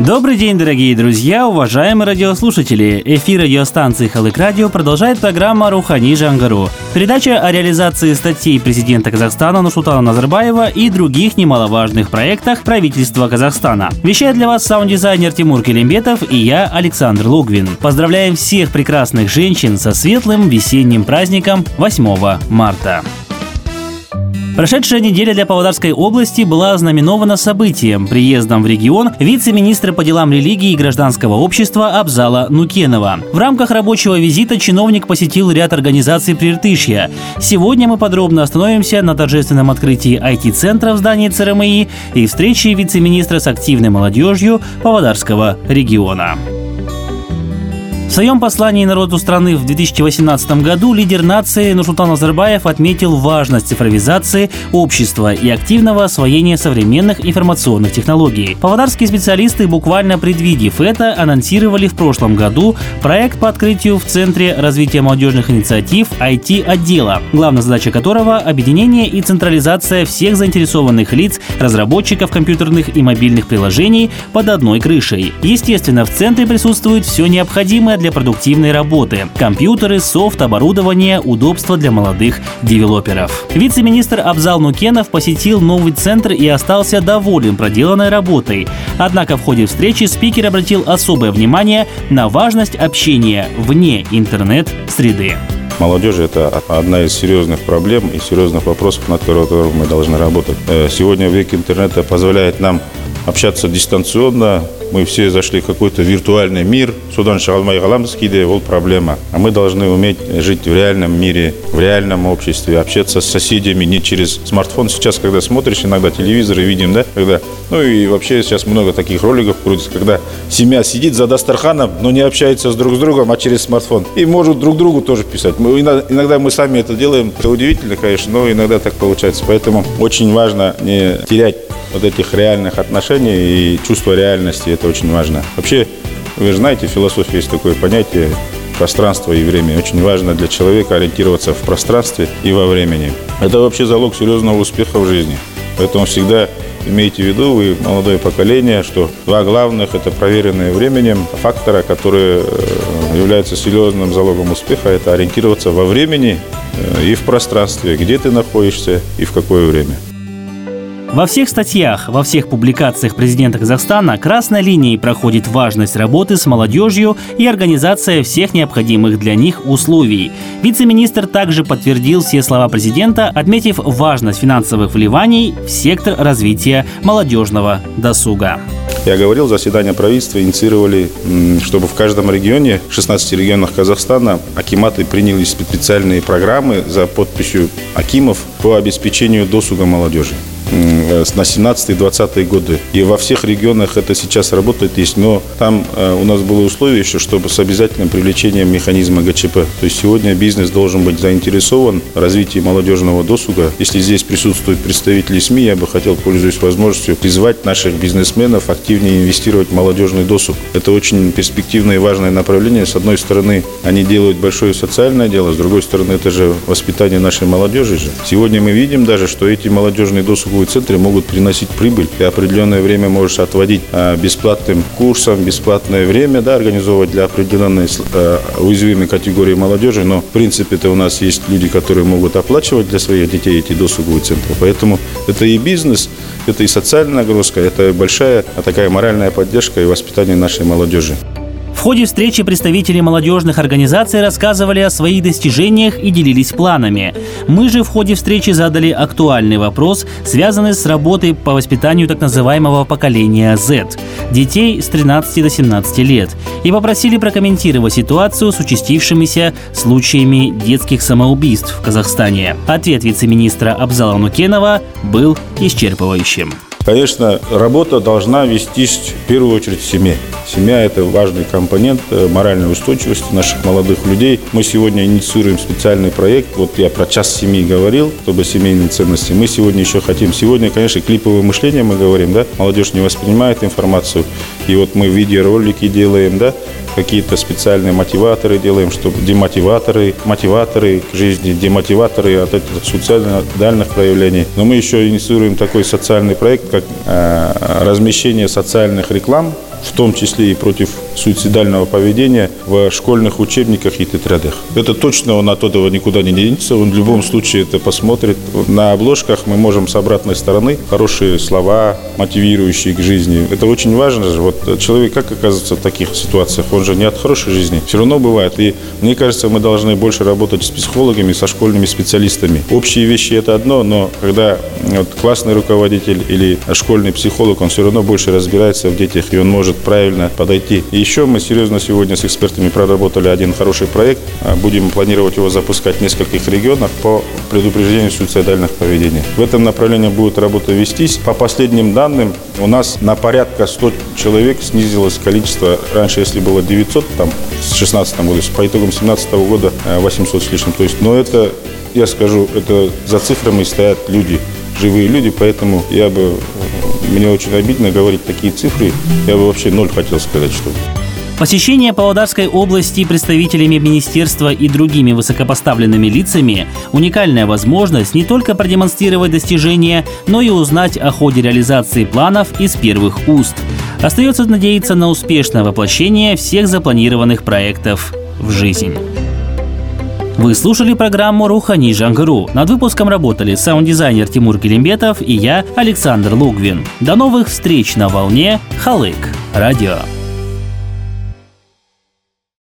Добрый день, дорогие друзья, уважаемые радиослушатели. Эфир радиостанции Халык Радио продолжает программа «Рухани Жангару». Передача о реализации статей президента Казахстана Нурсултана Назарбаева и других немаловажных проектах правительства Казахстана. Вещает для вас саунд-дизайнер Тимур Келимбетов и я, Александр Лугвин. Поздравляем всех прекрасных женщин со светлым весенним праздником 8 марта. Прошедшая неделя для Павлодарской области была ознаменована событием – приездом в регион вице-министра по делам религии и гражданского общества Абзала Нукенова. В рамках рабочего визита чиновник посетил ряд организаций Приртышья. Сегодня мы подробно остановимся на торжественном открытии IT-центра в здании ЦРМИ и встрече вице-министра с активной молодежью Павлодарского региона. Своем послании народу страны в 2018 году лидер нации Нурсултан Назарбаев отметил важность цифровизации общества и активного освоения современных информационных технологий. Павлодарские специалисты, буквально предвидев это, анонсировали в прошлом году проект по открытию в Центре развития молодежных инициатив IT-отдела, главная задача которого – объединение и централизация всех заинтересованных лиц, разработчиков компьютерных и мобильных приложений под одной крышей. Естественно, в Центре присутствует все необходимое для для продуктивной работы. Компьютеры, софт, оборудование, удобства для молодых девелоперов. Вице-министр Абзал Нукенов посетил новый центр и остался доволен проделанной работой. Однако в ходе встречи спикер обратил особое внимание на важность общения вне интернет-среды. Молодежи – это одна из серьезных проблем и серьезных вопросов, над которыми мы должны работать. Э, сегодня век интернета позволяет нам общаться дистанционно, мы все зашли в какой-то виртуальный мир. Судан шагалмай галамскиде, вот проблема. А мы должны уметь жить в реальном мире, в реальном обществе, общаться с соседями не через смартфон. Сейчас, когда смотришь иногда телевизор и видим, да, когда, ну и вообще сейчас много таких роликов крутится, когда семья сидит за Дастарханом, но не общается с друг с другом, а через смартфон. И может друг другу тоже писать. Мы, иногда мы сами это делаем. Это удивительно, конечно, но иногда так получается. Поэтому очень важно не терять вот этих реальных отношений и чувства реальности. Это очень важно. Вообще, вы же знаете, в философии есть такое понятие пространство и время. Очень важно для человека ориентироваться в пространстве и во времени. Это вообще залог серьезного успеха в жизни. Поэтому всегда имейте в виду, вы молодое поколение, что два главных – это проверенные временем фактора, которые э, являются серьезным залогом успеха – это ориентироваться во времени э, и в пространстве, где ты находишься и в какое время. Во всех статьях, во всех публикациях президента Казахстана красной линией проходит важность работы с молодежью и организация всех необходимых для них условий. Вице-министр также подтвердил все слова президента, отметив важность финансовых вливаний в сектор развития молодежного досуга. Я говорил, заседание правительства инициировали, чтобы в каждом регионе, 16 регионах Казахстана, акиматы приняли специальные программы за подписью акимов по обеспечению досуга молодежи на 17-20 годы. И во всех регионах это сейчас работает, есть, но там э, у нас было условие еще, чтобы с обязательным привлечением механизма ГЧП. То есть сегодня бизнес должен быть заинтересован в развитии молодежного досуга. Если здесь присутствуют представители СМИ, я бы хотел, пользуясь возможностью, призвать наших бизнесменов активнее инвестировать в молодежный досуг. Это очень перспективное и важное направление. С одной стороны, они делают большое социальное дело, с другой стороны, это же воспитание нашей молодежи же. Сегодня мы видим даже, что эти молодежные досуговые торговые центры могут приносить прибыль. Ты определенное время можешь отводить а, бесплатным курсом, бесплатное время, да, организовывать для определенной а, уязвимой категории молодежи. Но, в принципе, это у нас есть люди, которые могут оплачивать для своих детей эти досуговые центры. Поэтому это и бизнес, это и социальная нагрузка, это большая такая моральная поддержка и воспитание нашей молодежи. В ходе встречи представители молодежных организаций рассказывали о своих достижениях и делились планами. Мы же в ходе встречи задали актуальный вопрос, связанный с работой по воспитанию так называемого поколения Z – детей с 13 до 17 лет, и попросили прокомментировать ситуацию с участившимися случаями детских самоубийств в Казахстане. Ответ вице-министра Абзала Нукенова был исчерпывающим. Конечно, работа должна вестись в первую очередь в семье. Семья – это важный компонент э, моральной устойчивости наших молодых людей. Мы сегодня инициируем специальный проект. Вот я про час семьи говорил, чтобы семейные ценности. Мы сегодня еще хотим. Сегодня, конечно, клиповое мышление мы говорим, да? Молодежь не воспринимает информацию. И вот мы видеоролики делаем, да, какие-то специальные мотиваторы делаем, чтобы демотиваторы, мотиваторы к жизни, демотиваторы от этих суицидальных проявлений. Но мы еще инициируем такой социальный проект, как э, размещение социальных реклам в том числе и против суицидального поведения в школьных учебниках и тетрадях. Это точно он от этого никуда не денется, он в любом случае это посмотрит. На обложках мы можем с обратной стороны хорошие слова, мотивирующие к жизни. Это очень важно же. Вот человек как оказывается в таких ситуациях? Он же не от хорошей жизни. Все равно бывает. И мне кажется, мы должны больше работать с психологами, со школьными специалистами. Общие вещи это одно, но когда вот классный руководитель или школьный психолог, он все равно больше разбирается в детях, и он может может правильно подойти. И еще мы серьезно сегодня с экспертами проработали один хороший проект. А, будем планировать его запускать в нескольких регионах по предупреждению суицидальных поведений. В этом направлении будет работа вестись. По последним данным, у нас на порядка 100 человек снизилось количество. Раньше, если было 900, там, с 16 года, по итогам 17 года 800 э, с лишним. То есть, но это, я скажу, это за цифрами стоят люди, живые люди, поэтому я бы мне очень обидно говорить такие цифры. Я бы вообще ноль хотел сказать, что Посещение Павлодарской области представителями министерства и другими высокопоставленными лицами – уникальная возможность не только продемонстрировать достижения, но и узнать о ходе реализации планов из первых уст. Остается надеяться на успешное воплощение всех запланированных проектов в жизнь. Вы слушали программу «Рухани Жангару». Над выпуском работали саунд-дизайнер Тимур Келимбетов и я, Александр Лугвин. До новых встреч на волне «Халык» радио.